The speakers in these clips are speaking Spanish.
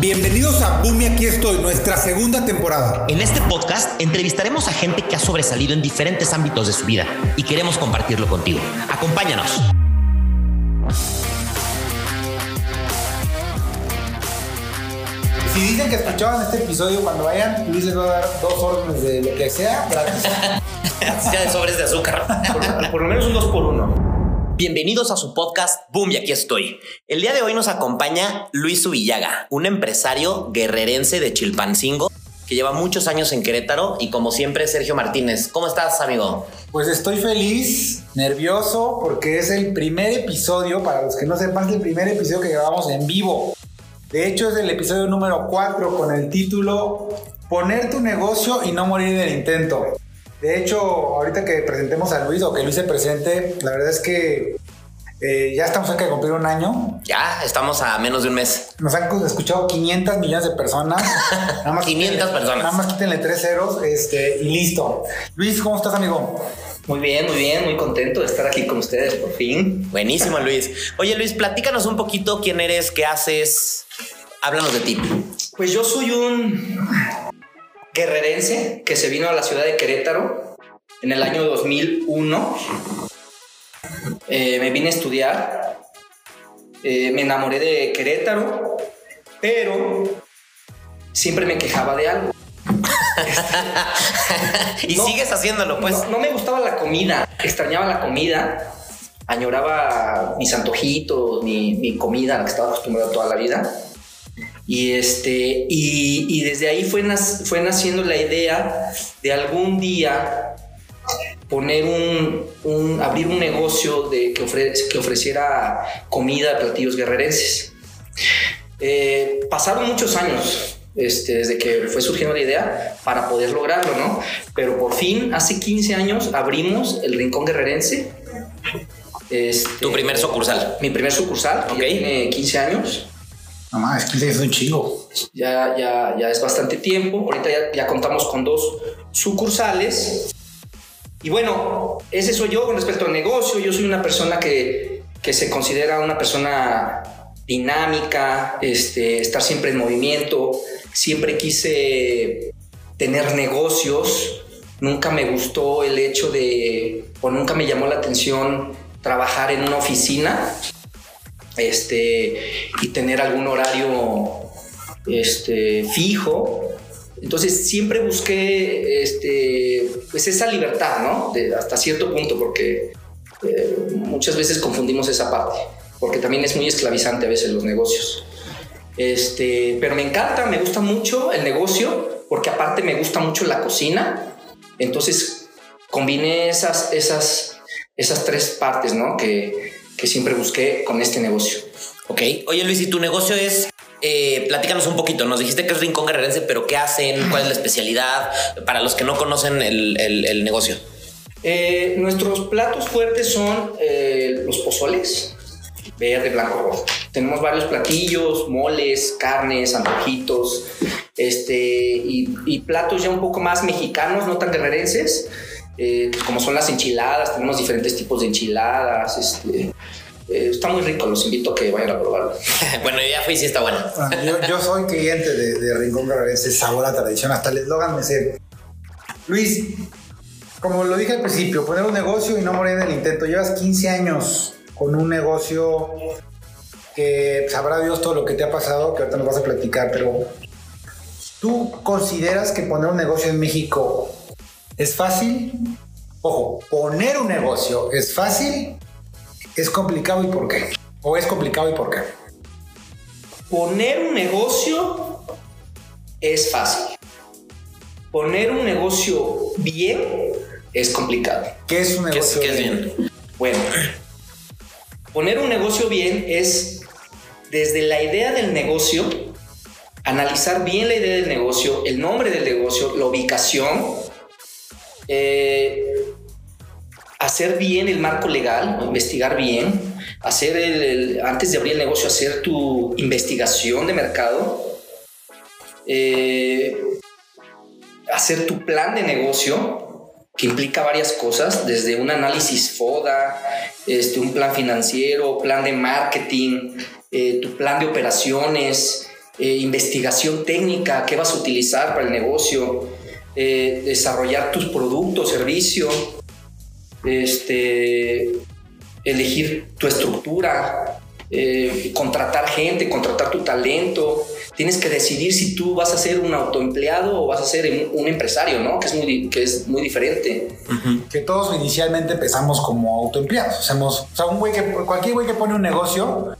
Bienvenidos a Boom y aquí estoy, nuestra segunda temporada. En este podcast entrevistaremos a gente que ha sobresalido en diferentes ámbitos de su vida y queremos compartirlo contigo. Acompáñanos. Si dicen que escuchaban este episodio cuando vayan, Luis les va a dar dos órdenes de lo que sea gratis. ya de sobres de azúcar. Por, por lo menos un dos por uno. Bienvenidos a su podcast Boom y aquí estoy. El día de hoy nos acompaña Luis Subillaga, un empresario guerrerense de Chilpancingo que lleva muchos años en Querétaro y como siempre Sergio Martínez. ¿Cómo estás, amigo? Pues estoy feliz, nervioso, porque es el primer episodio, para los que no sepan, es el primer episodio que grabamos en vivo. De hecho, es el episodio número 4 con el título Poner tu negocio y no morir en el intento. De hecho, ahorita que presentemos a Luis o que Luis se presente, la verdad es que eh, ya estamos cerca de cumplir un año. Ya, estamos a menos de un mes. Nos han escuchado 500 millones de personas. Nada más 500 personas. Nada más quítenle tres ceros este, y listo. Luis, ¿cómo estás, amigo? Muy bien, muy bien, muy contento de estar aquí con ustedes por fin. Buenísimo, Luis. Oye, Luis, platícanos un poquito quién eres, qué haces. Háblanos de ti. Pues yo soy un guerrerense que se vino a la ciudad de Querétaro en el año 2001. Eh, me vine a estudiar, eh, me enamoré de Querétaro, pero siempre me quejaba de algo. y No, sigues haciéndolo, pues. No, no me gustaba la comida, extrañaba la comida, añoraba mis antojitos, mi, mi comida a la que estaba acostumbrado toda la vida. Y, este, y, y desde ahí fue, nac- fue naciendo la idea de algún día poner un, un- abrir un negocio de, que, ofre- que ofreciera comida, platillos guerrerenses. Eh, pasaron muchos años este, desde que fue surgiendo la idea para poder lograrlo, ¿no? Pero por fin, hace 15 años, abrimos el Rincón Guerrerense. Este, Tu primer sucursal. Mi primer sucursal, que Ok. ya tiene 15 años. No más, 15 es un chingo. Ya, ya, ya es bastante tiempo. Ahorita ya, ya contamos con dos sucursales. Y bueno, ese soy yo con respecto al negocio. Yo soy una persona que, que se considera una persona dinámica, este, estar siempre en movimiento. Siempre quise tener negocios. Nunca me gustó el hecho de, o nunca me llamó la atención trabajar en una oficina este, y tener algún horario este, fijo. Entonces siempre busqué este, pues esa libertad, ¿no? Hasta cierto punto, porque eh, muchas veces confundimos esa parte, porque también es muy esclavizante a veces los negocios. Este, pero me encanta, me gusta mucho el negocio, porque aparte me gusta mucho la cocina. Entonces combiné esas, esas, esas tres partes, ¿no? Que, que siempre busqué con este negocio. Ok. Oye, Luis, y tu negocio es. eh, platícanos un poquito. Nos dijiste que es Rincón Guerrerense, pero ¿qué hacen? ¿Cuál es la especialidad? Para los que no conocen el, el- el negocio. Eh, nuestros platos fuertes son eh, los pozoles, verde, blanco, rojo. Tenemos varios platillos, moles, carnes, antojitos, este, y, y platos ya un poco más mexicanos, no tan guerrerenses, eh, como son las enchiladas. Tenemos diferentes tipos de enchiladas. Este, eh, está muy rico, los invito a que vayan a probarlo. bueno, yo ya fui y sí está bueno. Yo, yo soy cliente de, de Rincón Guerrerense, sabor a tradición, hasta el eslogan me sé. Luis, como lo dije al principio, poner un negocio y no morir en el intento. Llevas 15 años con un negocio que sabrá Dios todo lo que te ha pasado, que ahorita nos vas a platicar, pero ¿tú consideras que poner un negocio en México es fácil? Ojo, poner un negocio es fácil, es complicado y por qué. O es complicado y por qué. Poner un negocio es fácil. Poner un negocio bien es complicado. ¿Qué es un ¿Qué es, negocio? qué es bien? Bueno, poner un negocio bien es desde la idea del negocio, analizar bien la idea del negocio, el nombre del negocio, la ubicación, eh, hacer bien el marco legal, investigar bien, hacer el, antes de abrir el negocio, hacer tu investigación de mercado, eh, hacer tu plan de negocio, que implica varias cosas, desde un análisis FODA, este, un plan financiero, plan de marketing, eh, tu plan de operaciones, investigación técnica, qué vas a utilizar para el negocio, eh, desarrollar tus productos, servicio, este, elegir tu estructura, eh, contratar gente, contratar tu talento. Tienes que decidir si tú vas a ser un autoempleado o vas a ser un, empresario, ¿no? Que es muy, que es muy diferente. Que todos inicialmente empezamos como autoempleados. Hacemos, o sea, un güey que, cualquier güey que pone un negocio,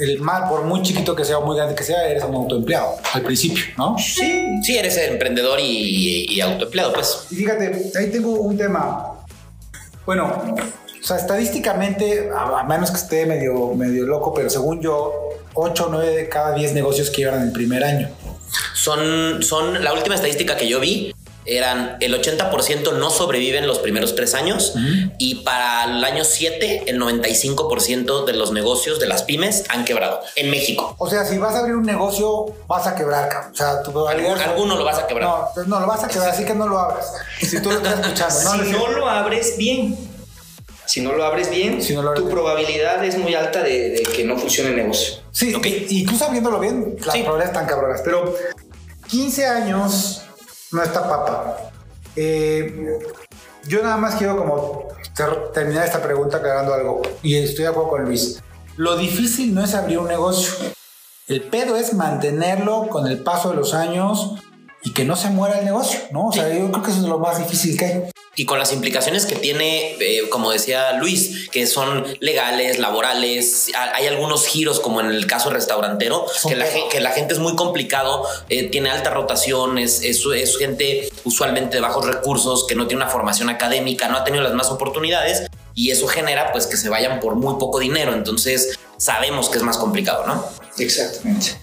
el mal, por muy chiquito que sea o muy grande que sea, eres un autoempleado al principio, ¿no? Sí, sí, eres emprendedor y, y autoempleado, pues. Y fíjate, ahí tengo un tema. Bueno, o sea, estadísticamente, a, menos que esté medio, medio loco, pero según yo, 8 o 9 de cada 10 negocios quiebran en el primer año. Son, son la última estadística que yo vi. Eran el 80% no sobreviven los primeros tres años y para el año 7 el 95% de los negocios de las pymes han quebrado en México. O sea, si vas a abrir un negocio, vas a quebrar, cabrón. O sea, tú alguno lo vas a quebrar. No, pues no lo vas a quebrar, así que no lo abras. Si tú lo estás escuchando, no, si no lo abres bien si no lo abres bien, tu probabilidad es muy alta de, que no funcione el negocio. Sí, okay. y tú sabiéndolo bien, las probabilidades están cabronas. Pero 15 años no está papa. Eh, yo nada más quiero como terminar esta pregunta aclarando algo. Y estoy de acuerdo con Luis. Lo difícil no es abrir un negocio. El pedo es mantenerlo con el paso de los años y que no se muera el negocio, ¿no? O sea, yo creo que eso es lo más difícil que hay y con las implicaciones que tiene, eh, como decía Luis, que son legales, laborales, hay algunos giros como en el caso restaurantero, que la, que la, gente es muy complicado, eh, tiene alta rotación, es, es, gente usualmente de bajos recursos, que no tiene una formación académica, no ha tenido las más oportunidades y eso genera pues que se vayan por muy poco dinero, entonces sabemos que es más complicado, ¿no? Exactamente.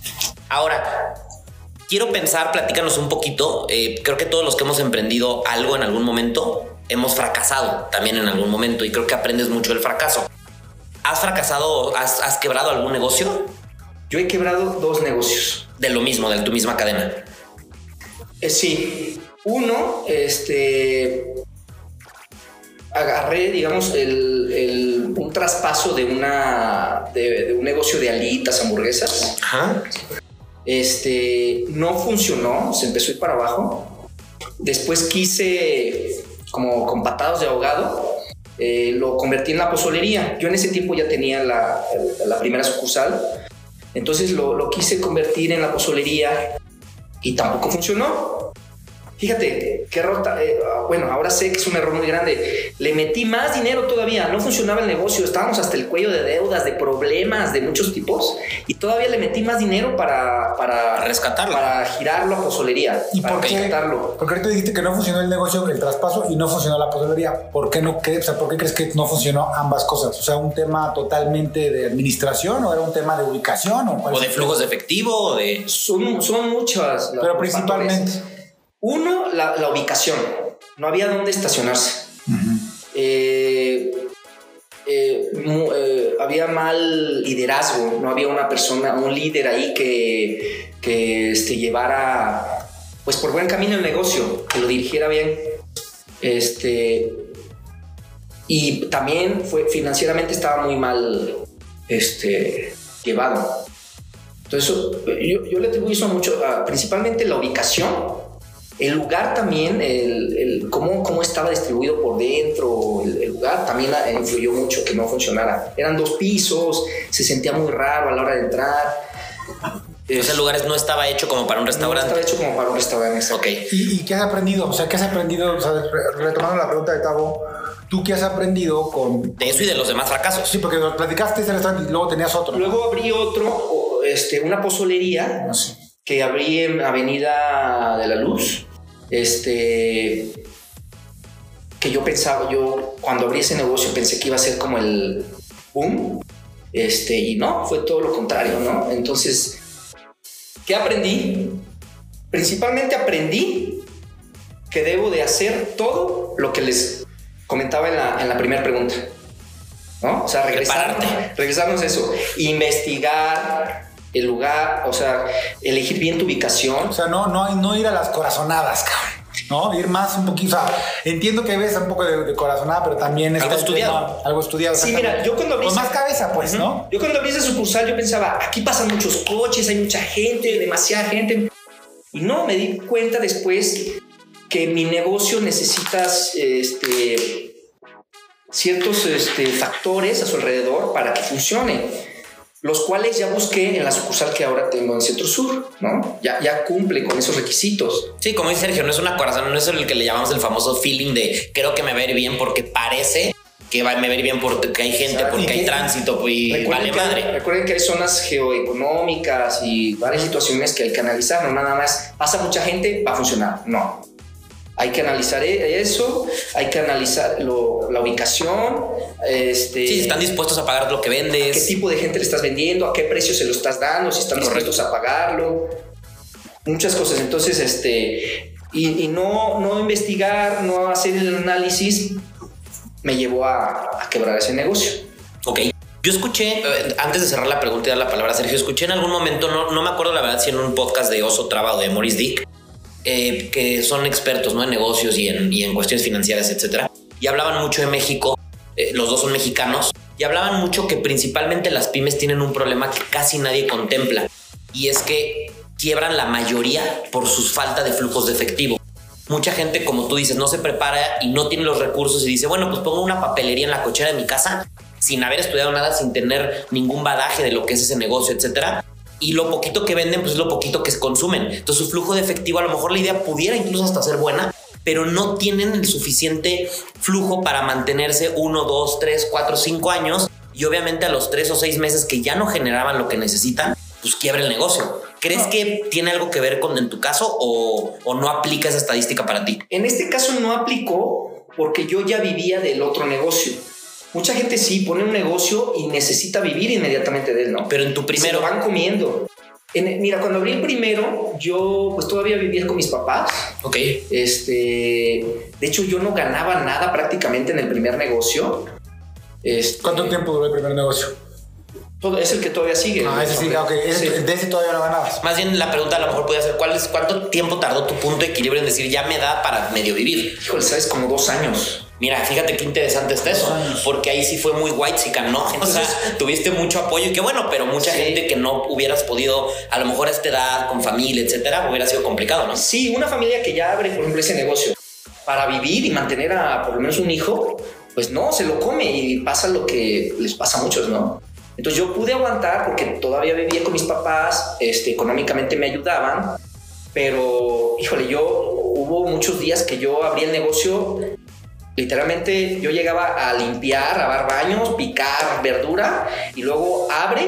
Ahora, quiero pensar, platícanos un poquito. Eh, creo que todos los que hemos emprendido algo en algún momento hemos fracasado también en algún momento y creo que aprendes mucho del fracaso. ¿Has fracasado, has, has quebrado algún negocio? Yo he quebrado dos negocios. De lo mismo, de tu misma cadena. Eh, sí. Uno, este. Agarré, digamos, el, un traspaso de, una, de, de un negocio de alitas, hamburguesas. Ajá. Este, no funcionó, se empezó a ir para abajo. Después quise, como con patados de ahogado, eh, lo convertí en la pozolería. Yo en ese tiempo ya tenía la, primera sucursal, entonces lo, lo, quise convertir en la pozolería y tampoco funcionó. Fíjate, qué rota. Eh, bueno, ahora sé que es un error muy grande. Le metí más dinero todavía. No funcionaba el negocio. Estábamos hasta el cuello de deudas, de problemas de muchos tipos. Y todavía le metí más dinero para, para rescatarlo. Para girarlo a pozolería. ¿Y por qué? Porque ahorita dijiste que no funcionó el negocio, el traspaso y no funcionó la pozolería. ¿Por qué no? Qué, o sea, ¿por qué crees que no funcionó ambas cosas? O sea, un tema totalmente de administración o era un tema de ubicación o, o de flujos de efectivo o de. Son, son muchas. Pero principalmente. Uno, la, ubicación. No había dónde estacionarse. Eh, eh, eh, había mal liderazgo, no había una persona, un líder ahí que, que este, llevara pues por buen camino el negocio, que lo dirigiera bien. Este, y también fue, financieramente estaba muy mal este, llevado. Entonces, yo, le atribuyo eso mucho, principalmente la ubicación el lugar también, el, cómo, cómo, estaba distribuido por dentro, el, lugar también influyó mucho que no funcionara. Eran dos pisos, se sentía muy raro a la hora de entrar. Ese lugar no estaba hecho como para un restaurante. No estaba hecho como para un restaurante. Ok. ¿Y, qué has aprendido? O sea, ¿qué has aprendido? O sea, retomando la pregunta de Tavo, ¿tú qué has aprendido con...? De eso y de los demás fracasos. Sí, porque platicaste ese restaurante y luego tenías otro. Luego abrí otro, este, una pozolería. No sé que abrí en Avenida de la Luz, este, que yo pensaba, yo cuando abrí ese negocio pensé que iba a ser como el boom, este, y no, fue todo lo contrario, ¿no? Entonces, ¿qué aprendí? Principalmente aprendí que debo de hacer todo lo que les comentaba en la, en la primera pregunta. ¿No? O sea, regresar, regresarnos eso, investigar, el lugar, o sea, elegir bien tu ubicación. O sea, no, no, no ir a las corazonadas, cabrón. ¿no? Ir más un poquito, o sea, entiendo que ves un poco de, de corazonada, pero también Algo está el estudiado. tema- algo estudiado. Sí, mira, yo cuando abrí Con más cabeza, pues, ¿no? Yo cuando abrí esa sucursal yo pensaba, aquí pasan muchos coches, hay mucha gente, demasiada gente. Y no, me di cuenta después que mi negocio necesitas este, ciertos este, factores a su alrededor para que funcione, los cuales ya busqué en la sucursal que ahora tengo en Centro Sur, ¿no? Ya, ya cumple con esos requisitos. Sí, como dice Sergio, no es una corazón, no es el que le llamamos el famoso feeling de creo que me va a ir bien porque parece que va, me va a ir bien porque hay gente, Exacto. porque hay tránsito y vale que, madre. recuerden que hay zonas geoeconómicas y varias situaciones que hay que analizar, no nada más pasa mucha gente, va a funcionar, no. Hay que analizar e- eso, hay que analizar lo- la ubicación, este, Sí, están dispuestos a pagar lo que qué vendes. tipo de gente le estás vendiendo, a qué precio se lo estás dando, si están Correcto. dispuestos a pagarlo, muchas cosas. Entonces, este, y, y no, no investigar, no hacer el análisis, me llevó a, a quebrar ese negocio. Ok. Yo escuché, eh, antes de cerrar la pregunta y dar la palabra a Sergio, escuché en algún momento, no, no me acuerdo la verdad si en un podcast de Oso Traba o de Maurice Dick, eh, que son expertos ¿no? en negocios y en, cuestiones financieras, etcétera, y hablaban mucho de México, eh, los dos son mexicanos, y hablaban mucho que principalmente las pymes tienen un problema que casi nadie contempla, y es que quiebran la mayoría por su falta de flujos de efectivo. Mucha gente, como tú dices, no se prepara y no tiene los recursos y dice, bueno, pues pongo una papelería en la cochera de mi casa sin haber estudiado nada, sin tener ningún badaje de lo que es ese negocio, etcétera. Y lo poquito que venden, pues es lo poquito que consumen. Entonces su flujo de efectivo, a lo mejor la idea pudiera incluso hasta ser buena, pero no tienen el suficiente flujo para mantenerse uno, dos, tres, cuatro, cinco años. Y obviamente a los tres o seis meses que ya no generaban lo que necesitan, pues quiebra el negocio. ¿Crees que tiene algo que ver con en tu caso o, o no aplica esa estadística para ti? En este caso no aplicó porque yo ya vivía del otro negocio. Mucha gente sí pone un negocio y necesita vivir inmediatamente de él, ¿no? Pero en tu Primero primero, van comiendo. En- mira, cuando abrí el primero, yo pues todavía vivía con mis papás. ok, Este, de hecho, yo no ganaba nada prácticamente en el primer negocio. Este, ¿Cuánto tiempo duró el primer negocio? todo- es el que todavía sigue. Ah, ese sí, ok. Ese- Sí. De ese todavía no ganabas. Más bien la pregunta a lo mejor podría ser ¿cuál es, ¿cuánto tiempo tardó tu punto de equilibrio en decir ya me da para medio vivir? Híjole, sabes, como dos años. Mira, fíjate qué interesante está eso, porque ahí sí fue muy white ¿no? O sea, tuviste mucho apoyo y qué bueno, pero mucha Sí. gente que no hubieras podido, a lo mejor a esta edad, con familia, etcétera, hubiera sido complicado, ¿no? Sí, una familia que ya abre, por ejemplo, ese negocio para vivir y mantener a por lo menos un hijo, pues no, se lo come y pasa lo que les pasa a muchos, ¿no? Entonces yo pude aguantar porque todavía vivía con mis papás, este, económicamente me ayudaban, pero híjole, yo hubo muchos días que yo abrí el negocio, literalmente yo llegaba a limpiar, lavar baños, picar verdura y luego abre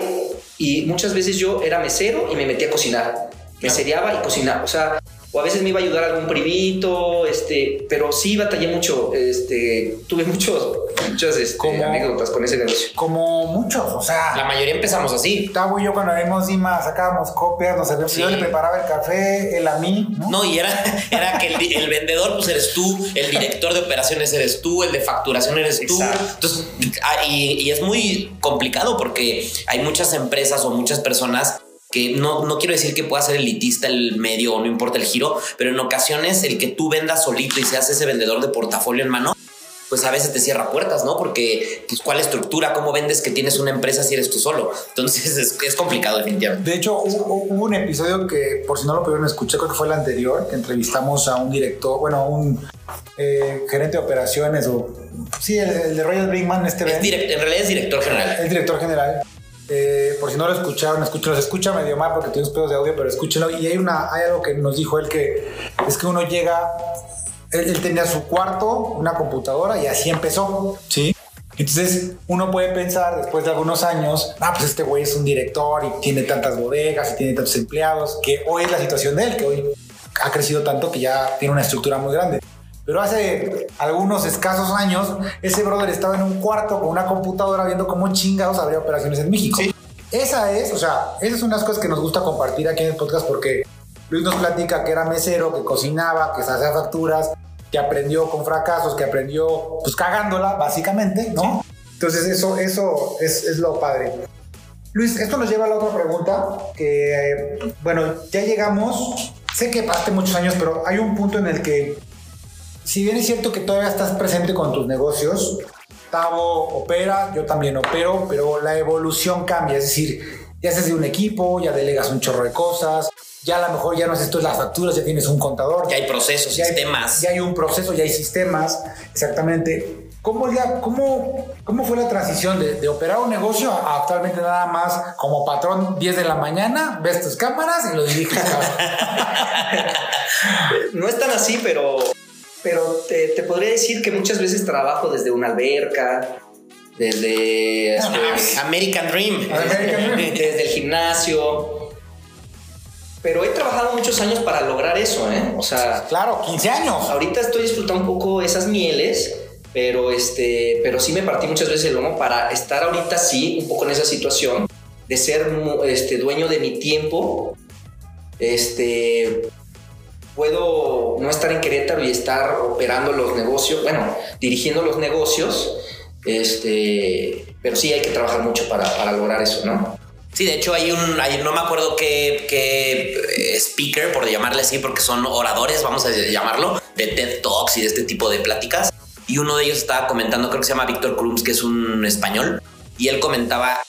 y muchas veces yo era mesero y me metía a cocinar. Mesereaba y cocinaba, o sea, o a veces me iba a ayudar algún primito, este, pero sí batallé mucho, este, tuve muchos, muchas este, anécdotas con ese negocio. Como muchos, o sea. La mayoría empezamos así. Tavo y yo cuando abrimos Dima sacábamos copias, nos servíamos. Sí. Yo le preparaba el café, él a mí, ¿no? No, y era, era que el, el vendedor pues eres tú, el director de operaciones eres tú, el de facturación eres tú. Exacto. Entonces, ah, y, y es muy complicado porque hay muchas empresas o muchas personas que no, no quiero decir que pueda ser elitista el medio o no importa el giro, pero en ocasiones el que tú vendas solito y seas ese vendedor de portafolio en mano, pues a veces te cierra puertas, ¿no? Porque, pues, ¿cuál estructura? ¿Cómo vendes que tienes una empresa si eres tú solo? Entonces, es, es complicado, definitivamente. De hecho, hubo, hubo un episodio que, por si no lo pudieron escuchar, creo que fue el anterior, que entrevistamos a un director, bueno, a un eh, gerente de operaciones, o sí, el, el de Royal Brinkman, este Es direct- en realidad es director general. el director general. Eh, por si no lo escucharon, escúchenlo, se escucha medio mal porque tiene pedos de audio, pero escúchenlo. Y hay, una, hay algo que nos dijo él que es que uno llega, él, él tenía su cuarto, una computadora y así empezó, ¿sí? Entonces uno puede pensar después de algunos años, ah, pues este güey es un director y tiene tantas bodegas y tiene tantos empleados, que hoy es la situación de él, que hoy ha crecido tanto que ya tiene una estructura muy grande. Pero hace algunos escasos años, ese brother estaba en un cuarto con una computadora viendo cómo chingados habría operaciones en México. Esa es, o sea, esas son las cosas que nos gusta compartir aquí en el podcast porque Luis nos platica que era mesero, que cocinaba, que se hacía facturas, que aprendió con fracasos, que aprendió pues cagándola, básicamente, ¿no? Entonces eso, eso es, es lo padre. Luis, esto nos lleva a la otra pregunta, que, eh, bueno, ya llegamos, sé que pasaste muchos años, pero hay un punto en el que, si bien es cierto que todavía estás presente con tus negocios, Tavo opera, yo también opero, pero la evolución cambia, es decir, ya haces de un equipo, ya delegas un chorro de cosas, ya a lo mejor ya no haces tú las facturas, ya tienes un contador. Ya hay procesos, ya hay- sistemas. ya hay un proceso, ya hay sistemas, exactamente. ¿Cómo, ya, cómo, cómo fue la transición de, de operar un negocio a, a actualmente nada más como patrón 10 de la mañana, ves tus cámaras y lo diriges? No es tan así, pero, pero te, te podría decir que muchas veces trabajo desde una alberca, desde, este, American Dream. American Dream. desde el gimnasio. Pero he trabajado muchos años para lograr eso, ¿eh? O sea, claro, 15 años. ahorita estoy disfrutando un poco esas mieles, pero este, pero sí me partí muchas veces el lomo para estar ahorita sí un poco en esa situación de ser este dueño de mi tiempo. Este puedo no estar en Querétaro y estar operando los negocios, bueno, dirigiendo los negocios. Este, pero sí hay que trabajar mucho para, para lograr eso, ¿no? Sí, de hecho hay un, hay- no me acuerdo qué, qué, eh, speaker, por llamarle así, porque son oradores, vamos a llamarlo, de TED Talks y de este tipo de pláticas. Y uno de ellos estaba comentando, creo que se llama Víctor Cruz, que es un español, y él comentaba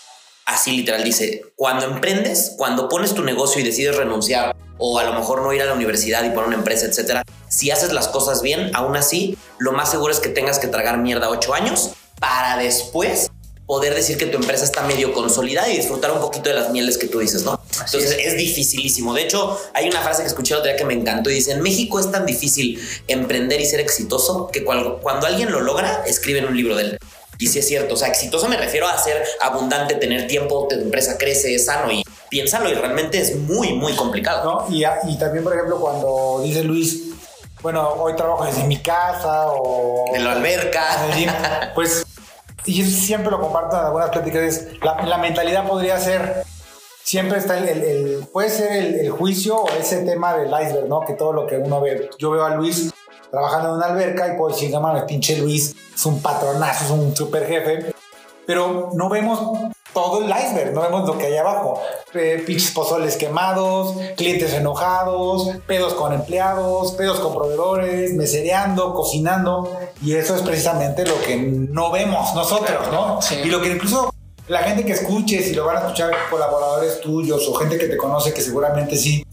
así literal, dice, cuando emprendes, cuando pones tu negocio y decides renunciar, o a lo mejor no ir a la universidad y poner una empresa, etcétera, si haces las cosas bien, aún así, lo más seguro es que tengas que tragar mierda ocho años para después poder decir que tu empresa está medio consolidada y disfrutar un poquito de las mieles que tú dices, ¿no? Entonces es. dificilísimo. De hecho, hay una frase que escuché el otro día que me encantó y dice, en México es tan difícil emprender y ser exitoso que cuando, cuando alguien lo logra, escriben un libro de él. Y sí es cierto, o sea, exitoso me refiero a ser abundante, tener tiempo, tu empresa crece, es sano y piénsalo y realmente es muy, muy complicado. ¿no? Y, y también, por ejemplo, cuando dice Luis, bueno, hoy trabajo desde mi casa o... En la alberca. pues, y eso siempre lo comparto en algunas pláticas, es la, la mentalidad podría ser, siempre está el, el- el- puede ser el, el juicio o ese tema del iceberg, ¿no? Que todo lo que uno ve, yo veo a Luis trabajando en una alberca y puedo decir, no mames, pinche Luis es un patronazo, es un super jefe, pero no vemos todo el iceberg, no vemos lo que hay abajo. Eh, pinches pozoles quemados, clientes enojados, pedos con empleados, pedos con proveedores, mesereando, cocinando, y eso es precisamente lo que no vemos nosotros, ¿no? Sí. Y lo que incluso la gente que escuche, si lo van a escuchar colaboradores tuyos o gente que te conoce, que seguramente sí,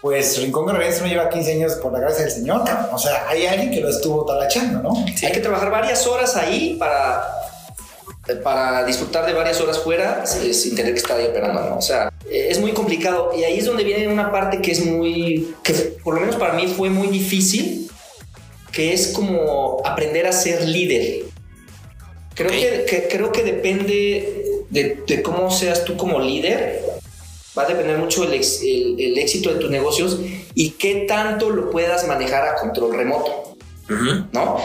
pues Rincón Guerrerense no lleva 15 años por la gracia del Señor, o sea, hay alguien que lo estuvo talachando, ¿no? Hay que trabajar varias horas ahí para, para disfrutar de varias horas fuera eh, sin tener que estar ahí operando, ¿no? O sea, eh, es muy complicado. Y ahí es donde viene una parte que es muy, que por lo menos para mí fue muy difícil, que es como aprender a ser líder. Creo, Ok. que, que- creo que depende de, de cómo seas tú como líder. Va a depender mucho el, ex- el- el éxito de tus negocios y qué tanto lo puedas manejar a control remoto, Ujú. ¿no?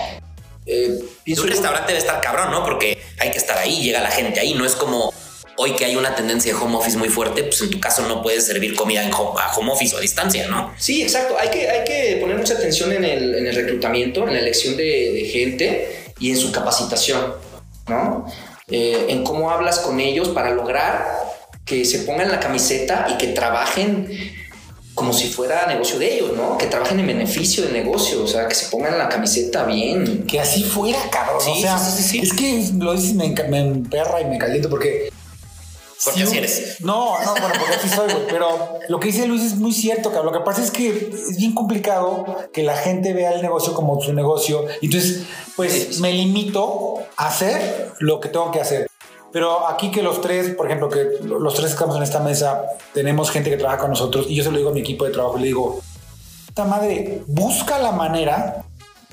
Eh, pienso un restaurante debe estar cabrón, ¿no? Porque hay que estar ahí, llega la gente ahí. No es como hoy que hay una tendencia de home office muy fuerte, pues en tu caso no puedes servir comida en home, a home office o a distancia, ¿no? Sí, exacto. Hay que, hay que poner mucha atención en el, en el reclutamiento, en la elección de, de gente y en su capacitación, ¿no? Eh, en cómo hablas con ellos para lograr que se pongan la camiseta y que trabajen como si fuera negocio de ellos, ¿no? Que trabajen en beneficio del negocio, o sea, que se pongan la camiseta bien. Que así fuera, cabrón. Sí, o sea, sí, sí, es que lo dices, me, me emperra y me caliento porque. Porque así eres. No, no, bueno, porque así soy, güey. Pero lo que dice Luis es muy cierto, cabrón. Lo que pasa es que es bien complicado que la gente vea el negocio como su negocio. Entonces, pues me limito a hacer lo que tengo que hacer. Pero aquí que los tres, por ejemplo, que los tres que estamos en esta mesa, tenemos gente que trabaja con nosotros y yo se lo digo a mi equipo de trabajo, le digo, esta madre, busca la manera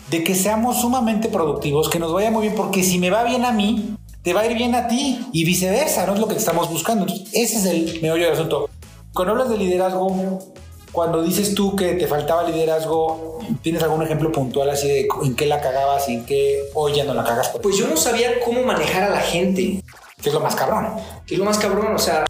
de que seamos sumamente productivos, que nos vaya muy bien, porque si me va bien a mí, te va a ir bien a ti y viceversa, no es lo que estamos buscando. Entonces, ese es el meollo del asunto. Cuando hablas de liderazgo, cuando dices tú que te faltaba liderazgo, ¿tienes algún ejemplo puntual así de en qué la cagabas y en qué hoy ya no la cagas? Pues yo no sabía cómo manejar a la gente. Que es lo más cabrón. que es lo más cabrón, o sea,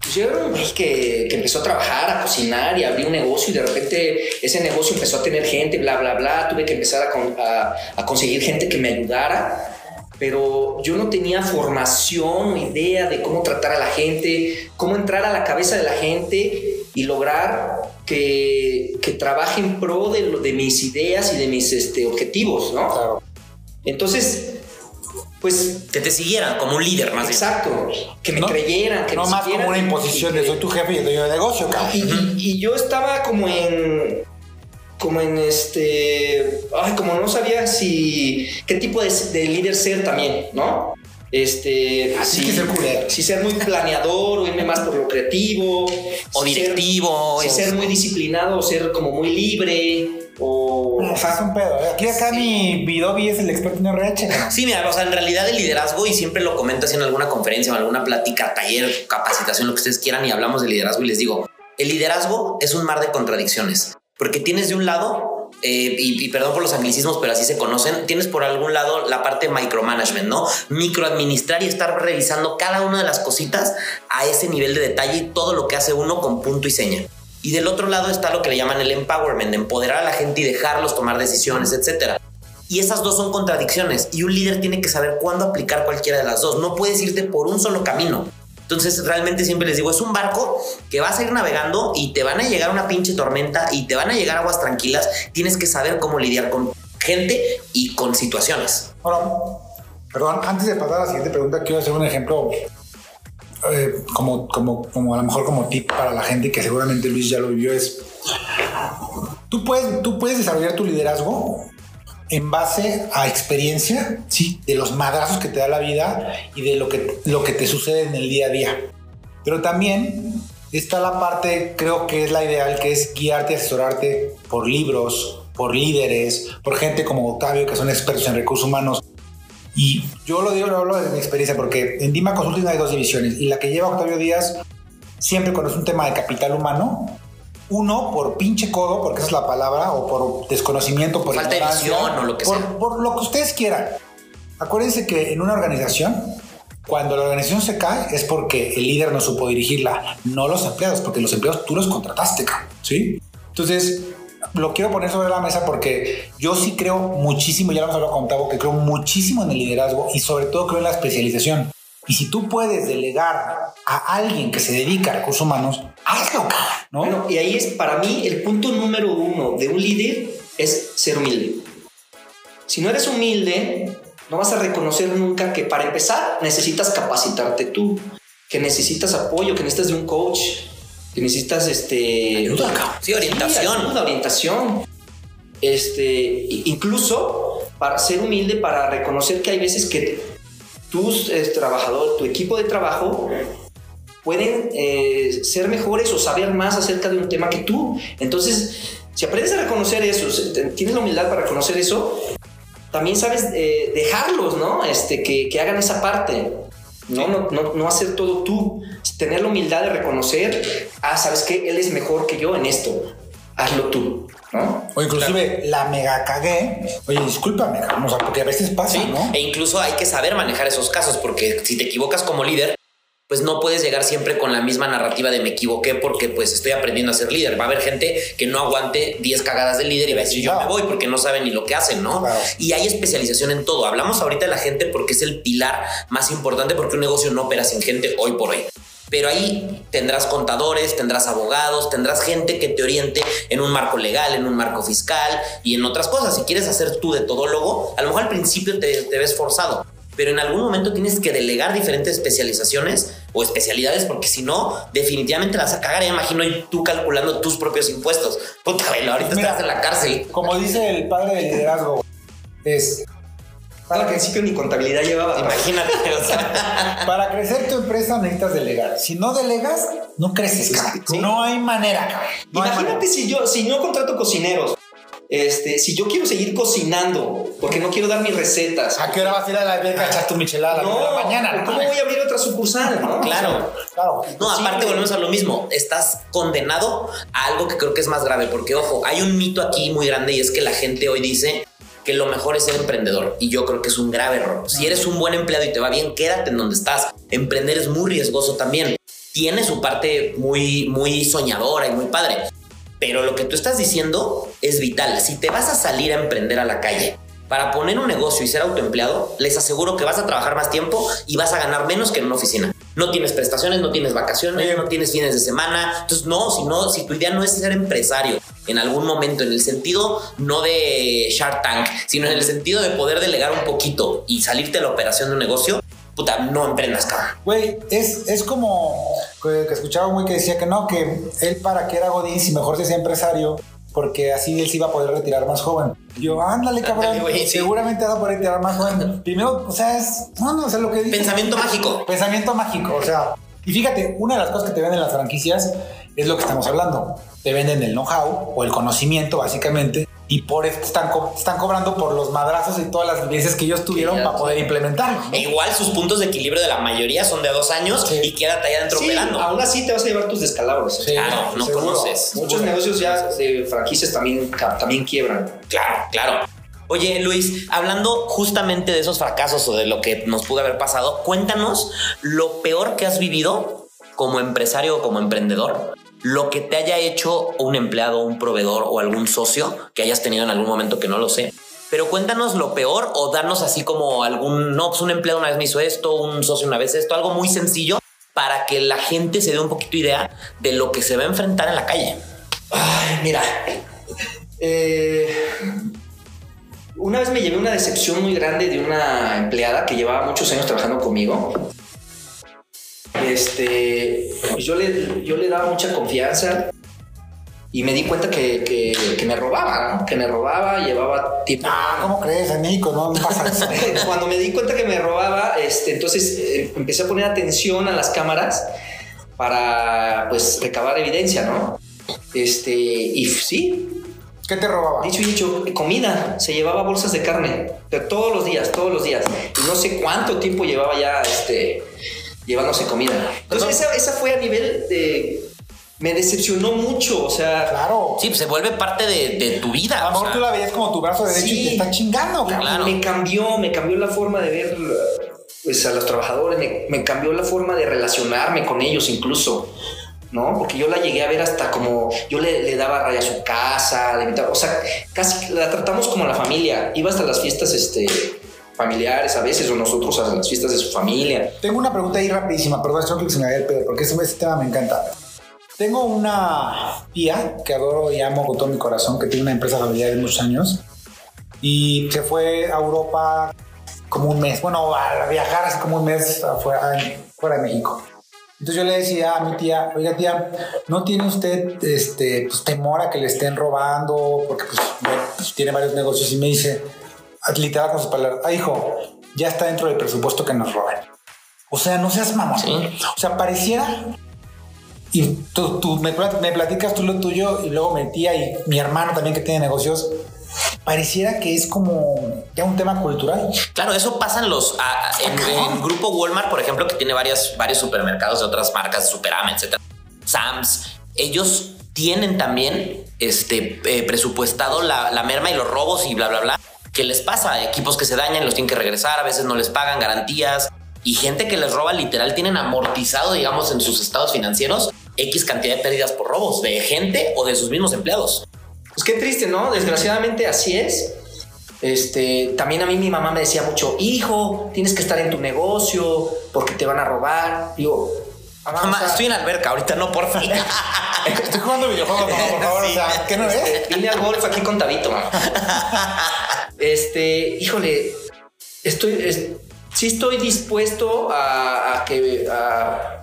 pues yo era un güey que, que empezó a trabajar, a cocinar y a abrir un negocio y de repente ese negocio empezó a tener gente, bla, bla, bla, tuve que empezar a, con- a- a conseguir gente que me ayudara pero yo no tenía formación o idea de cómo tratar a la gente, cómo entrar a la cabeza de la gente y lograr que, que trabaje en pro de, de, mis ideas y de mis este, objetivos, ¿no? Claro. Entonces, pues... Que te siguieran como un líder más Exacto. Que me creyeran, que no me más como una imposición de soy tu jefe y yo de negocio, Y, y, yo estaba como en como en este, ay, como no sabía si, qué tipo de, de líder ser también, ¿no? Este, Así que ser culero. Si ser muy planeador o irme más por lo creativo. O si directivo. Ser, si ser muy disciplinado o ser como muy libre. O. Es un pedo. ¿eh? Aquí acá mi Bidobi es el experto en RH. Sí, mira, o sea, en realidad el liderazgo, y siempre lo comento así en alguna conferencia o alguna plática, taller, capacitación, lo que ustedes quieran, y hablamos de liderazgo y les digo, el liderazgo es un mar de contradicciones. Porque tienes de un lado, eh, y, y, perdón por los anglicismos, pero así se conocen, tienes por algún lado la parte micromanagement, ¿no? Microadministrar y estar revisando cada una de las cositas a ese nivel de detalle y todo lo que hace uno con punto y seña. Y del otro lado está lo que le llaman el empowerment, empoderar a la gente y dejarlos tomar decisiones, etcétera. Y esas dos son contradicciones y un líder tiene que saber cuándo aplicar cualquiera de las dos. No puedes irte por un solo camino. Entonces, realmente siempre les digo, es un barco que vas a ir navegando y te van a llegar una pinche tormenta y te van a llegar aguas tranquilas. Tienes que saber cómo lidiar con gente y con situaciones. Ahora, perdón, antes de pasar a la siguiente pregunta, quiero hacer un ejemplo eh, como, como, como a lo mejor como tip para la gente que seguramente Luis ya lo vivió es, tú puedes, tú puedes desarrollar tu liderazgo en base a experiencia, sí, de los madrazos que te da la vida y de lo que, lo que te sucede en el día a día. Pero también está la parte, creo que es la ideal, que es guiarte, asesorarte por libros, por líderes, por gente como Octavio, que son expertos en recursos humanos. Y yo lo digo, lo hablo de mi experiencia, porque en Dima Consulting hay dos divisiones, y la que lleva Octavio Díaz, siempre cuando es un tema de capital humano, uno por pinche codo, porque esa es la palabra, o por desconocimiento, por falta de visión o lo que por, sea. Por lo que ustedes quieran. Acuérdense que en una organización, cuando la organización se cae, es porque el líder no supo dirigirla, no los empleados, porque los empleados tú los contrataste, ¿sí? Entonces, lo quiero poner sobre la mesa porque yo sí creo muchísimo, ya lo hemos hablado con Tavo, que creo muchísimo en el liderazgo y sobre todo creo en la especialización. Y si tú puedes delegar a alguien que se dedica a recursos humanos, hazlo, ¿no? Bueno, y ahí es para mí el punto número uno de un líder es ser humilde. Si no eres humilde, no vas a reconocer nunca que para empezar necesitas capacitarte tú, que necesitas apoyo, que necesitas de un coach, que necesitas este ayuda, sí, orientación, sí, ayuda, orientación. Este, incluso para ser humilde, para reconocer que hay veces que tus eh, trabajadores, tu equipo de trabajo pueden eh, ser mejores o saber más acerca de un tema que tú. Entonces, si aprendes a reconocer eso, tienes la humildad para reconocer eso, también sabes eh, dejarlos, ¿no? Este, que, que, hagan esa parte. ¿No? No, no, no hacer todo tú. Tener la humildad de reconocer, ah, sabes que él es mejor que yo en esto. Hazlo tú. ¿no? O inclusive claro. la mega cagué. Oye, discúlpame, o sea, porque a veces pasa, sí, ¿no? E incluso hay que saber manejar esos casos, porque si te equivocas como líder, pues no puedes llegar siempre con la misma narrativa de me equivoqué porque pues estoy aprendiendo a ser líder. Va a haber gente que no aguante 10 cagadas de líder y va a decir yo me voy porque no saben ni lo que hacen, ¿no? Claro. Y hay especialización en todo. Hablamos ahorita de la gente porque es el pilar más importante porque un negocio no opera sin gente hoy por hoy. Pero ahí tendrás contadores, tendrás abogados, tendrás gente que te oriente en un marco legal, en un marco fiscal y en otras cosas. Si quieres hacer tú de todólogo, a lo mejor al principio te, te ves forzado, pero en algún momento tienes que delegar diferentes especializaciones o especialidades porque si no, definitivamente la vas a cagar. Ya imagino tú calculando tus propios impuestos. Puta, velo, ahorita Mira, estás en la cárcel. Como dice el padre del liderazgo, es para al principio ni contabilidad llevaba. Imagínate. O sea. para crecer tu empresa necesitas delegar. Si no delegas, no creces. Sí. No hay manera. No Imagínate hay manera. si yo, si no contrato cocineros. Este, si yo quiero seguir cocinando, porque no quiero dar mis recetas. ¿A qué hora vas a ir a la alberca a echar tu michelada? No, la mañana. ¿Cómo voy a abrir otra sucursal? No? Claro, claro. No, aparte volvemos a lo mismo. Estás condenado a algo que creo que es más grave, porque ojo, hay un mito aquí muy grande y es que la gente hoy dice que lo mejor es ser emprendedor y yo creo que es un grave error. Si eres un buen empleado y te va bien, quédate en donde estás. Emprender es muy riesgoso también. Tiene su parte muy, muy soñadora y muy padre. Pero lo que tú estás diciendo es vital. Si te vas a salir a emprender a la calle Para poner un negocio y ser autoempleado, les aseguro que vas a trabajar más tiempo y vas a ganar menos que en una oficina. No tienes prestaciones, no tienes vacaciones, no tienes fines de semana. Entonces, no, si no, si tu idea no es ser empresario en algún momento, en el sentido no de Shark Tank, sino en el sentido de poder delegar un poquito y salirte de la operación de un negocio, puta, no emprendas, cabrón. Güey, es, es como que, que escuchaba un güey que decía que no, que él para que era Godín, si mejor se hacía empresario, porque así él se iba a poder retirar más joven. Yo, ándale, cabrón, sí. seguramente vas a poder retirar más joven. Primero, o sea, es, no, no, o sea, lo que dice. Pensamiento mágico. Pensamiento mágico, o sea, y fíjate, una de las cosas que te venden las franquicias es lo que estamos hablando. Te venden el know-how o el conocimiento, básicamente, y por eso te están, co- te están cobrando por los madrazos y todas las vivencias que ellos tuvieron para poder implementarlo. ¿no? E igual sus puntos de equilibrio de la mayoría son de dos años Sí. y quédate ahí adentro Sí, operando. aún así te vas a llevar tus descalabros. ¿eh? Sí. Claro, no conoces. Muchos negocios ya de franquicias también, también quiebran. Claro, claro. Oye, Luis, hablando justamente de esos fracasos o de lo que nos pudo haber pasado, cuéntanos lo peor que has vivido como empresario o como emprendedor, lo que te haya hecho un empleado, un proveedor o algún socio que hayas tenido en algún momento que no lo sé. Pero cuéntanos lo peor o darnos así como algún, no, pues un empleado una vez me hizo esto, un socio una vez esto, algo muy sencillo para que la gente se dé un poquito idea de lo que se va a enfrentar en la calle. Ay, mira. eh, una vez me llevé una decepción muy grande de una empleada que llevaba muchos años trabajando conmigo. Este, yo le, yo le daba mucha confianza y me di cuenta que, que- que me robaba, ¿no? Que me robaba, llevaba tiempo. Ah, ¿cómo crees, en México? No no pasa eso. Cuando me di cuenta que me robaba, este, entonces eh, empecé a poner atención a las cámaras para, pues, recabar evidencia, ¿no? Este, y sí, ¿Qué te robaba? dicho y dicho, comida, se llevaba bolsas de carne, pero todos los días, todos los días. Y no sé cuánto tiempo llevaba ya, este, llevándose comida. Entonces, esa, esa fue a nivel de... Me decepcionó mucho, o sea... Claro. Sí, pues se vuelve parte de, de tu vida. A lo mejor sea. tú la veías como tu brazo derecho y Sí. te está chingando, cabrón. Claro. Me cambió, me cambió la forma de ver pues, a los trabajadores, me, me cambió la forma de relacionarme con ellos incluso, ¿no? Porque yo la llegué a ver hasta como, yo le, le daba raya a su casa, le invitaba, o sea, casi la tratamos como la familia, iba hasta las fiestas este, familiares a veces, o nosotros a las fiestas de su familia. Tengo una pregunta ahí rapidísima, perdón, esto que se me vaya el pedo, porque ese, ese tema me encanta. Tengo una tía que adoro y amo con todo mi corazón, que tiene una empresa familiar de muchos años y se fue a Europa como un mes, bueno, a viajar así como un mes afuera, fuera de México. Entonces yo le decía a mi tía, oiga tía, ¿no tiene usted este, pues, temor a que le estén robando? Porque pues, bueno, pues, tiene varios negocios y me dice, literal con sus palabras, ah hijo, ya está dentro del presupuesto que nos roben. O sea, no seas mamón. Sí. O sea, pareciera. Y tú, tú me, me platicas tú lo tuyo y luego mi tía y mi hermano también que tiene negocios. Pareciera que es como ya un tema cultural. Claro, eso pasa en los a- a- en, en grupo Walmart, por ejemplo, que tiene varias, varios supermercados de otras marcas, Superama, etcétera. Sam's, ellos tienen también este eh, presupuestado la, la merma y los robos y bla bla bla. ¿Qué les pasa? Equipos que se dañan, los tienen que regresar, a veces no les pagan garantías y gente que les roba literal tienen amortizado, digamos, en sus estados financieros X cantidad de pérdidas por robos de gente o de sus mismos empleados. Pues qué triste, ¿no? Desgraciadamente así es. Este, también a mí mi mamá me decía mucho, hijo, tienes que estar en tu negocio porque te van a robar. Digo, mamá, Mamá, estoy en la alberca, ahorita no, por fin. Estoy jugando videojuegos, mamá, por favor. Sí. O sea, ¿qué no ves? Este, vine al golf aquí con Tabito, mamá. Este, híjole, estoy, es- sí estoy dispuesto a, a que a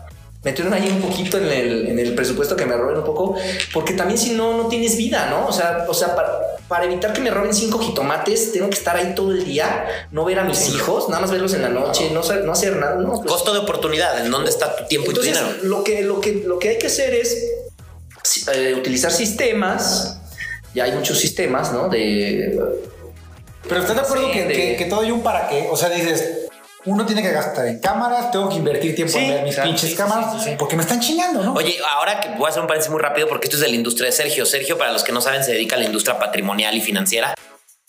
meterme ahí un poquito en el, en el presupuesto que me roben un poco, porque también si no, no tienes vida, ¿no? O sea, o sea para, para evitar que me roben cinco jitomates, tengo que estar ahí todo el día, no ver a mis hijos, nada más verlos en la noche, no, no hacer nada, no. pues, Costo de oportunidad, ¿en dónde está tu tiempo entonces, y tu dinero? lo que, lo, que, lo que hay que hacer es eh, utilizar sistemas. Ya hay muchos sistemas, ¿no? De. Pero estás de acuerdo Sí, que, de- que- que todo hay un para qué. O sea, dices, uno tiene que gastar en cámaras, tengo que invertir tiempo en ver mis pinches sí, cámaras, sí, porque me están chingando, ¿no? Oye, ahora que voy a hacer un paréntesis muy rápido porque esto es de la industria de Sergio. Sergio, para los que no saben, se dedica a la industria patrimonial y financiera.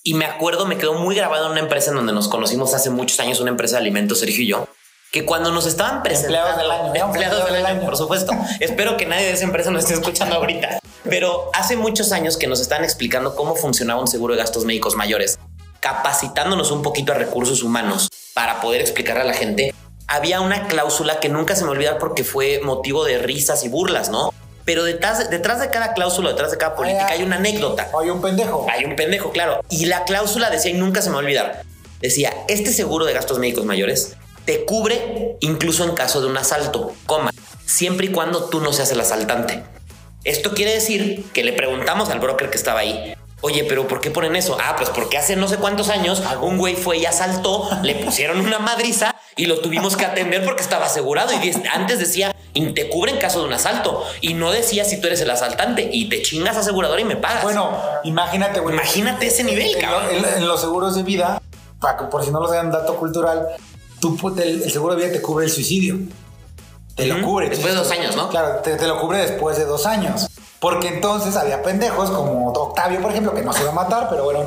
Y me acuerdo, me quedó muy grabado en una empresa en donde nos conocimos hace muchos años, una empresa de alimentos, Sergio y yo, que cuando nos estaban presentando... Empleados del año, ¿no? Empleados del año, por supuesto. Espero que nadie de esa empresa nos esté escuchando ahorita. Pero hace muchos años que nos están explicando cómo funcionaba un seguro de gastos médicos mayores. Capacitándonos un poquito a recursos humanos para poder explicarle a la gente, había una cláusula que nunca se me olvidar porque fue motivo de risas y burlas, ¿no? Pero detrás, detrás de cada cláusula, detrás de cada política, hay una anécdota. Hay un pendejo. Hay un pendejo, claro. Y la cláusula decía, y nunca se me va a olvidar, decía, este seguro de gastos médicos mayores te cubre incluso en caso de un asalto, coma, siempre y cuando tú no seas el asaltante. Esto quiere decir que le preguntamos al broker que estaba ahí, Oye, pero ¿por qué ponen eso? Ah, pues porque hace no sé cuántos años un güey fue y asaltó, le pusieron una madriza y lo tuvimos que atender porque estaba asegurado. Y antes decía, te cubre en caso de un asalto. Y no decía si tú eres el asaltante y te chingas asegurador y me pagas. Bueno, imagínate, güey. Imagínate ese nivel, cabrón. En, los seguros de vida, para que por si no lo saben, dato cultural, tú, el, el seguro de vida te cubre el suicidio. Te lo cubre. Después de dos años, ¿no? Claro, te, te, lo cubre después de dos años. Porque entonces había pendejos como Octavio, por ejemplo, que no se iba a matar, pero bueno,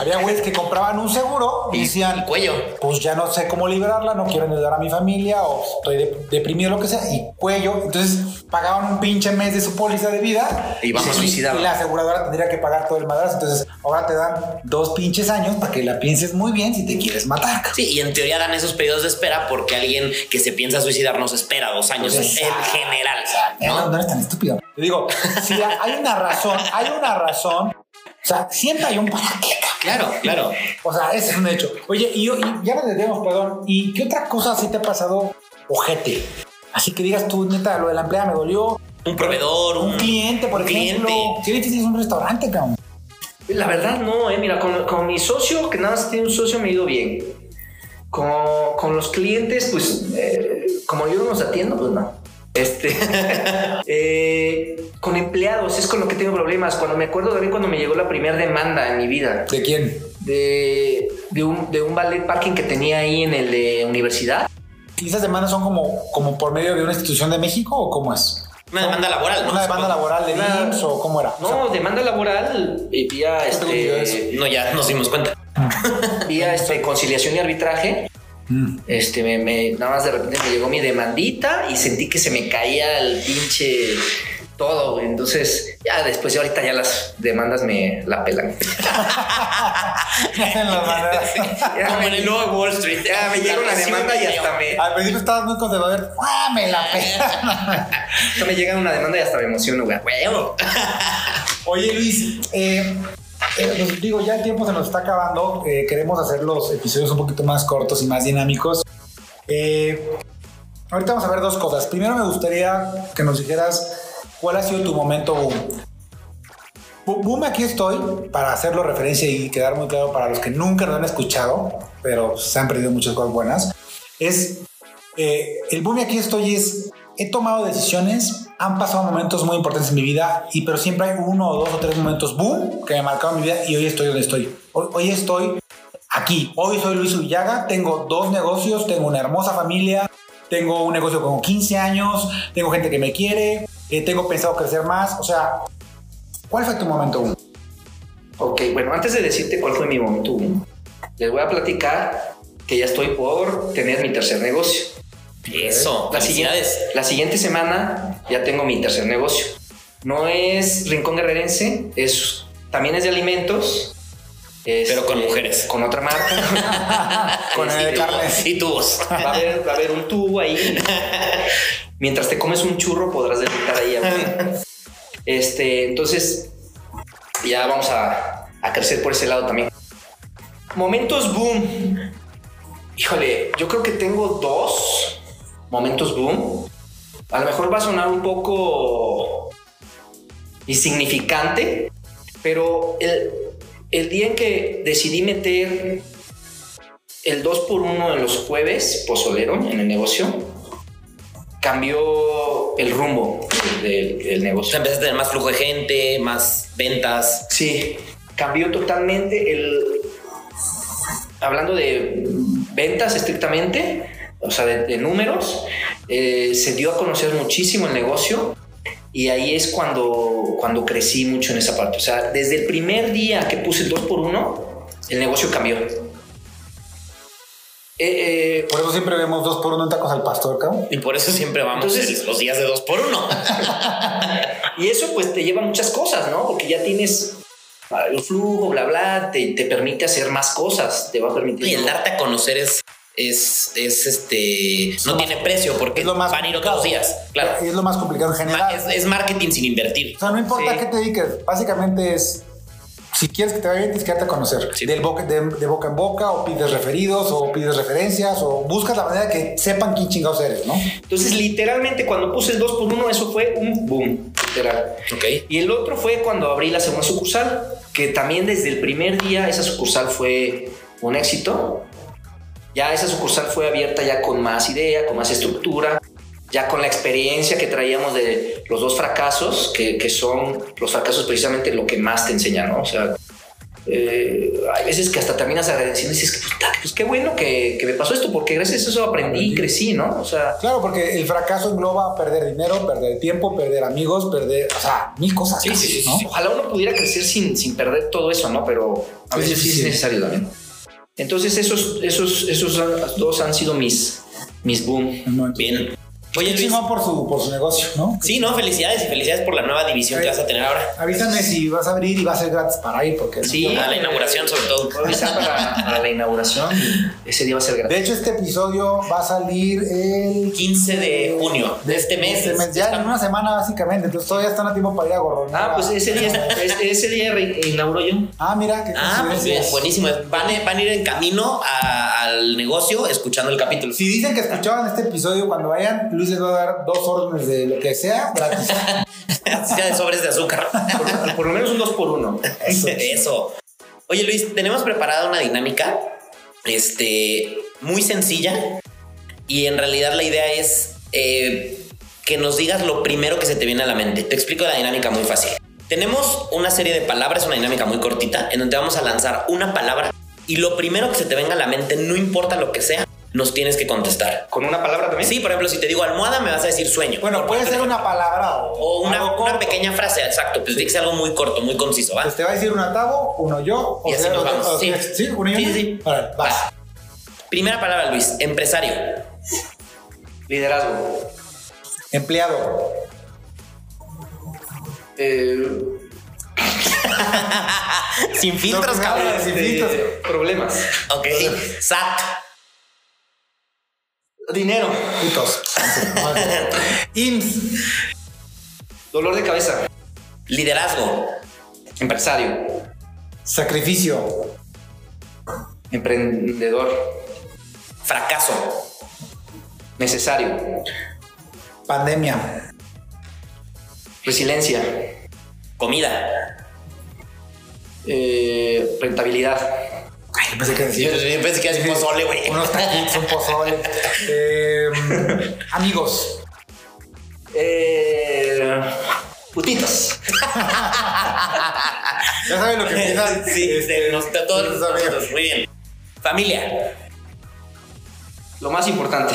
había güeyes que compraban un seguro y decían, cuello. Pues ya no sé cómo liberarla, no quiero ayudar a mi familia o estoy deprimido, lo que sea, y cuello. Entonces pagaban un pinche mes de su póliza de vida y vamos a suicidar. Y la aseguradora tendría que pagar todo el madrazo. Entonces ahora te dan dos pinches años para que la pienses muy bien si te quieres matar. Sí, y en teoría dan esos periodos de espera porque alguien que se piensa suicidar no se espera dos años en general. ¿no? no eres tan estúpido. Te digo, si hay una razón, hay una razón. O sea, siempre hay un para qué. Claro, claro. O sea, ese es un hecho. Oye, y, ya nos detenemos, perdón. ¿Y qué otra cosa sí te ha pasado ojete? Así que digas tú, neta, lo de la empleada me dolió. Un proveedor, un, cliente, por ejemplo. Cliente. ¿Qué tienes un restaurante, cabrón? La verdad, no, eh. Mira, con, mi socio, que nada más tiene un socio, me ha ido bien. Con, con los clientes, pues, eh, como yo no los atiendo, pues no. Este, eh, con empleados es con lo que tengo problemas. Cuando me acuerdo también cuando me llegó la primera demanda en mi vida. ¿De quién? De, de, un, de un ballet parking que tenía ahí en el de universidad. ¿Y esas demandas son como, como por medio de una institución de México o cómo es? Una demanda laboral, ¿no? ¿Una demanda laboral de IMSS o cómo era? No, demanda laboral vía este. No, ya nos dimos cuenta. Vía este, conciliación y arbitraje. Mm. Este, me, nada más de repente me llegó mi demandita y sentí que se me caía el pinche todo. Entonces, ya después, de ahorita ya las demandas me la pelan. Como en el nuevo Wall Street. Ya me llega una demanda y hasta me. Al principio estabas muy conservador. ¡Ah, me la pelan! me llega una demanda y hasta me emociono, güey. Oye, Luis, eh, eh, digo, ya el tiempo se nos está acabando. Eh, queremos hacer los episodios un poquito más cortos y más dinámicos. Eh, ahorita vamos a ver dos cosas. Primero me gustaría que nos dijeras cuál ha sido tu momento boom. Boom, aquí estoy para hacerlo referencia y quedar muy claro para los que nunca lo han escuchado, pero se han perdido muchas cosas buenas. Es el boom aquí estoy es he tomado decisiones, han pasado momentos muy importantes en mi vida, y pero siempre hay uno o dos o tres momentos boom que me marcaron mi vida y hoy estoy donde estoy. Hoy, estoy aquí. Hoy soy Luis Villaga, tengo dos negocios, tengo una hermosa familia, tengo un negocio con 15 años, tengo gente que me quiere, eh, tengo pensado crecer más. O sea, ¿cuál fue tu momento boom? Ok, bueno, antes de decirte cuál fue mi momento boom, les voy a platicar que ya estoy por tener mi tercer negocio. Eso, la siguiente, la siguiente semana ya tengo mi tercer negocio. No es Rincón Guerrerense, es, también es de alimentos. pero con mujeres. Con otra marca. con de carnes. Y tubos. Va a, haber, un tubo ahí. Mientras te comes un churro podrás dedicar ahí a Este, entonces, ya vamos a, a crecer por ese lado también. Momentos boom. Híjole, yo creo que tengo dos momentos boom, a lo mejor va a sonar un poco insignificante, pero el, día en que decidí meter el 2 por 1 en los jueves pozolero en el negocio, cambió el rumbo del, negocio. empezaste a tener más flujo de gente, más ventas. Sí, cambió totalmente el... Hablando de ventas estrictamente, o sea, de, números, eh, se dio a conocer muchísimo el negocio y ahí es cuando, cuando crecí mucho en esa parte. O sea, desde el primer día que puse el 2 por 1 el negocio cambió. Eh, eh, por eso siempre vemos 2 por 1 en tacos al pastor, cabrón. Y por eso siempre vamos los días de 2 por 1 y eso pues te lleva muchas cosas, ¿no? Porque ya tienes el flujo, bla, bla, te, te permite hacer más cosas, te va a permitir. Y el darte a conocer es, es, es este, no tiene precio porque Es lo más van a ir otros días. Claro. Es lo más complicado en general. Es, es marketing sin invertir. O sea, no importa Sí. qué te dediques, básicamente es. Si quieres que te vaya bien, tienes que darte a conocer. Sí. Del boca, de, de boca en boca, o pides referidos, o pides referencias, o buscas la manera que sepan quién chingados eres, ¿no? Entonces, literalmente, cuando puse el 2 por 1 eso fue un boom, literal. Ok. Y el otro fue cuando abrí la segunda sucursal, que también desde el primer día esa sucursal fue un éxito. Ya esa sucursal fue abierta ya con más idea, con más estructura, ya con la experiencia que traíamos de los dos fracasos, que, que son los fracasos precisamente lo que más te enseñan, ¿no? O sea, eh, hay veces que hasta terminas agradeciendo y dices, que, puta, pues qué bueno que, que me pasó esto, porque gracias a eso aprendí y crecí, ¿no? O sea, Claro, porque el fracaso engloba perder dinero, perder tiempo, perder amigos, perder, o sea, mil cosas. Sí, casi, sí, sí, ¿no? Ojalá uno pudiera crecer sin, sin perder todo eso, ¿no? Pero a veces sí, sí, sí. es necesario también. Entonces esos, esos, esos dos han sido mis, mis boom. Bien. Oye, Luis. chingón por su, por su negocio, ¿no? Sí, no, felicidades y felicidades por la nueva división que vas a tener ahora. Avísame si vas a abrir y va a ser gratis para ir, porque Sí, A la inauguración, sobre todo. Avisar para, para la inauguración. Ese día va a ser De gratis. hecho, este episodio va a salir el 15 de junio de este mes. Este mes, ya en una semana básicamente, entonces todavía están a tiempo para ir a gorro. Ah, pues ese día, ese, ese día re- inauguro yo. Ah, mira, qué Ah, pues bien, buenísimo. Van, a- van a ir en camino a- al negocio escuchando el capítulo. Si dicen que escuchaban este episodio cuando vayan, Luis les va a dar dos órdenes de lo que sea gratis. Sea de sobres de azúcar. Por, por lo menos un 2 por 1 Eso. Oye, Luis, tenemos preparada una dinámica este, muy sencilla y en realidad la idea es eh, que nos digas lo primero que se te viene a la mente. Te explico la dinámica muy fácil. Tenemos una serie de palabras, una dinámica muy cortita, en donde vamos a lanzar una palabra y lo primero que se te venga a la mente, no importa lo que sea, nos tienes que contestar. ¿Con una palabra también? Sí, por ejemplo, si te digo almohada, me vas a decir sueño. Bueno, puede ser una palabra o, O una, pequeña frase, exacto. Pues que ser algo muy corto, muy conciso, ¿va? Pues te va a decir un atavo, uno yo, Y así nos o- vamos. o- Sí. sí, uno y Sí, uno. sí, sí. Órale, vas. Va. Primera palabra, Luis. Empresario. Liderazgo. Empleado, Eh, Sin filtros, cabrón. sin filtros. eh, problemas. Ok. SAT. Dinero. putos. IMSS, Dolor de cabeza. Liderazgo. Empresario. sacrificio, Emprendedor. Fracaso. Necesario. pandemia, Resiliencia. Comida. Eh, rentabilidad. Ay, pensé que Yo, decía. yo pensé que era pozole, güey. Unos taquitos, un pozole. Eh, amigos, Eh, putitos. ya saben lo que piensan. Sí, de nos- de todos. Muy bien. Familia. Lo más importante.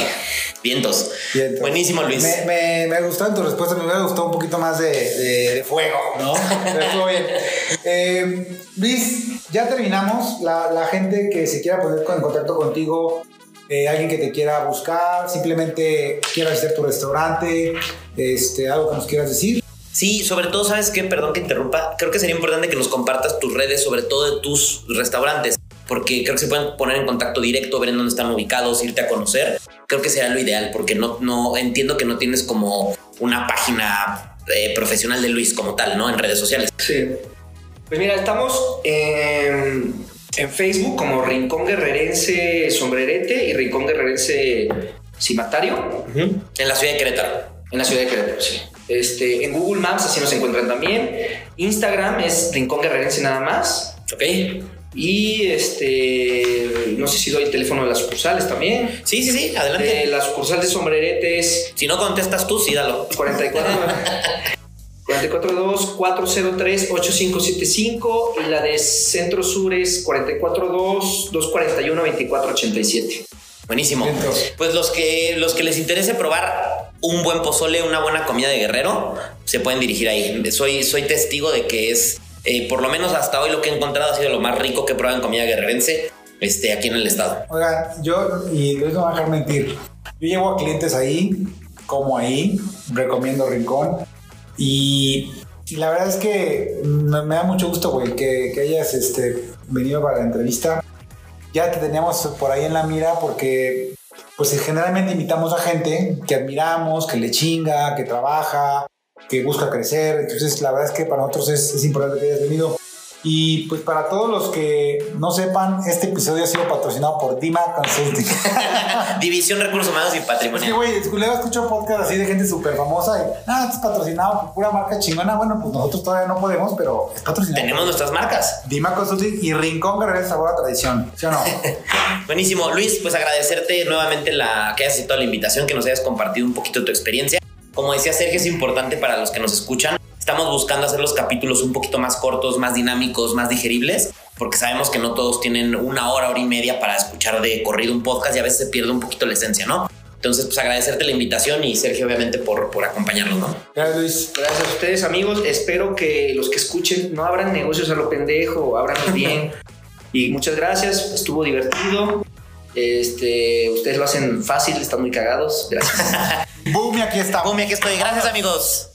Vientos. Vientos. Buenísimo, Luis. Me, me, me gustaron tus respuestas, me hubiera gustado un poquito más de, de- de fuego, ¿no? Pero estuvo bien. Eh, Luis, ya terminamos. La, la gente que se quiera poner en contacto contigo, eh, alguien que te quiera buscar, simplemente quiera visitar tu restaurante, este, algo que nos quieras decir. Sí, sobre todo, ¿sabes qué? Perdón que interrumpa. Creo que sería importante que nos compartas tus redes, sobre todo de tus restaurantes, porque creo que se pueden poner en contacto directo, ver en dónde están ubicados, irte a conocer. Creo que será lo ideal, porque no, no entiendo que no tienes como una página eh, profesional de Luis como tal, ¿no? En redes sociales. Sí. Pues mira, estamos en, en Facebook como Rincón Guerrerense Sombrerete y Rincón Guerrerense Cimatario En la ciudad de Querétaro. en la ciudad de Querétaro, sí. Este, en Google Maps así nos encuentran también. Instagram es Rincón Guerrerense nada más. ¿Ok? Y este, no sé si doy el teléfono de las sucursales también. Sí, sí, sí, adelante. Eh, la sucursal de Sombrerete es Si no contestas tú, sí, dalo. 44 442 403 8575 y la de Centro Sur es 442 241 2487. Buenísimo. Pues los que, los que les interese probar un buen pozole, una buena comida de guerrero, se pueden dirigir ahí. Soy, soy testigo de que es, eh, por lo menos hasta hoy, lo que he encontrado ha sido lo más rico que he probado en comida guerrerense este, aquí en el estado. Oigan, yo, y Luis no va a dejar mentir, yo llevo a clientes ahí, como ahí, recomiendo Rincón, y la verdad es que me, me da mucho gusto, güey, que, que hayas este, venido para la entrevista. Ya te teníamos por ahí en la mira porque pues generalmente invitamos a gente que admiramos, que le chinga, que trabaja, que busca crecer. Entonces, la verdad es que para nosotros es, es importante que hayas venido. Y pues para todos los que no sepan, este episodio ha sido patrocinado por Dima Consulting. División Recursos Humanos y es que, Patrimonio. güey, luego escucho podcast así de gente súper famosa y, ah, es patrocinado por pura marca chingona. Bueno, pues nosotros todavía no podemos, pero es patrocinado. Tenemos por nuestras marcas. Dima Consulting y Rincón Guerrero Sabor a Tradición. ¿Sí o no? Buenísimo. Luis, pues agradecerte nuevamente la que hayas aceptado la invitación, que nos hayas compartido un poquito tu experiencia. Como decía Sergio, es importante para los que nos escuchan. Estamos buscando hacer los capítulos un poquito más cortos, más dinámicos, más digeribles, porque sabemos que no todos tienen una hora, hora y media para escuchar de corrido un podcast y a veces se pierde un poquito la esencia, ¿no? Entonces, pues agradecerte la invitación y Sergio, obviamente, por, por acompañarnos, ¿no? Gracias, Luis. Gracias a ustedes, amigos. Espero que los que escuchen no abran negocios a lo pendejo, abran bien. y muchas gracias, estuvo divertido. Este, ustedes lo hacen fácil, están muy cagados. Gracias. Boom, aquí está. Boom, aquí estoy. Gracias, amigos.